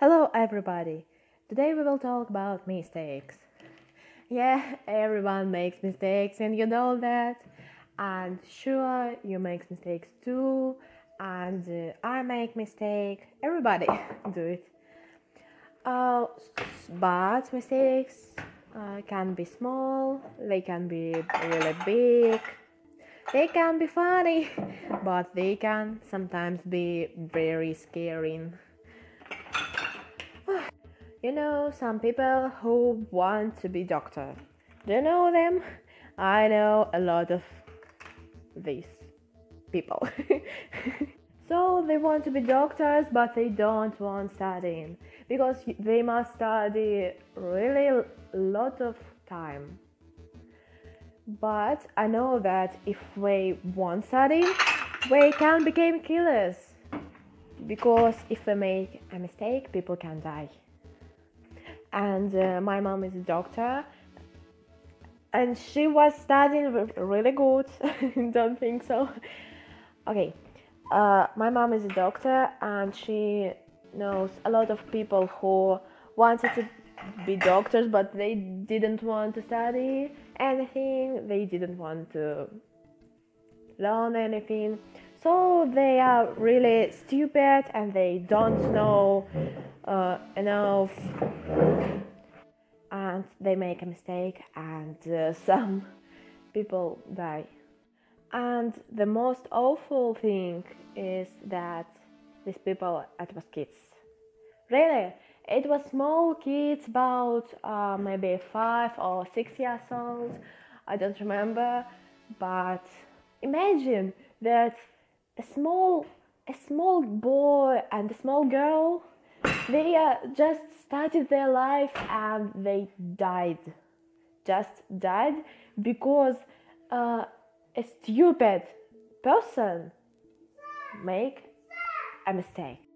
Hello, everybody. Today we will talk about mistakes. Yeah, everyone makes mistakes, and you know that. And sure, you make mistakes too, and uh, I make mistake. Everybody do it. Uh, but mistakes uh, can be small. They can be really big. They can be funny, but they can sometimes be very scary. You know, some people who want to be doctor. Do you know them? I know a lot of these people. so they want to be doctors, but they don't want studying because they must study really lot of time. But I know that if they won't study, they can become killers. Because if we make a mistake, people can die and uh, my mom is a doctor. And she was studying really good. Don't think so. Okay uh, my mom is a doctor and she knows a lot of people who wanted to be doctors but they didn't want to study anything. They didn't want to learn anything so they are really stupid and they don't know uh, enough. And they make a mistake and uh, some people die. And the most awful thing is that these people it was kids. Really it was small kids about uh, maybe five or six years old. I don't remember but imagine that a small a small boy and a small girl they uh, just started their life and they died. Just died because uh, a stupid person make a mistake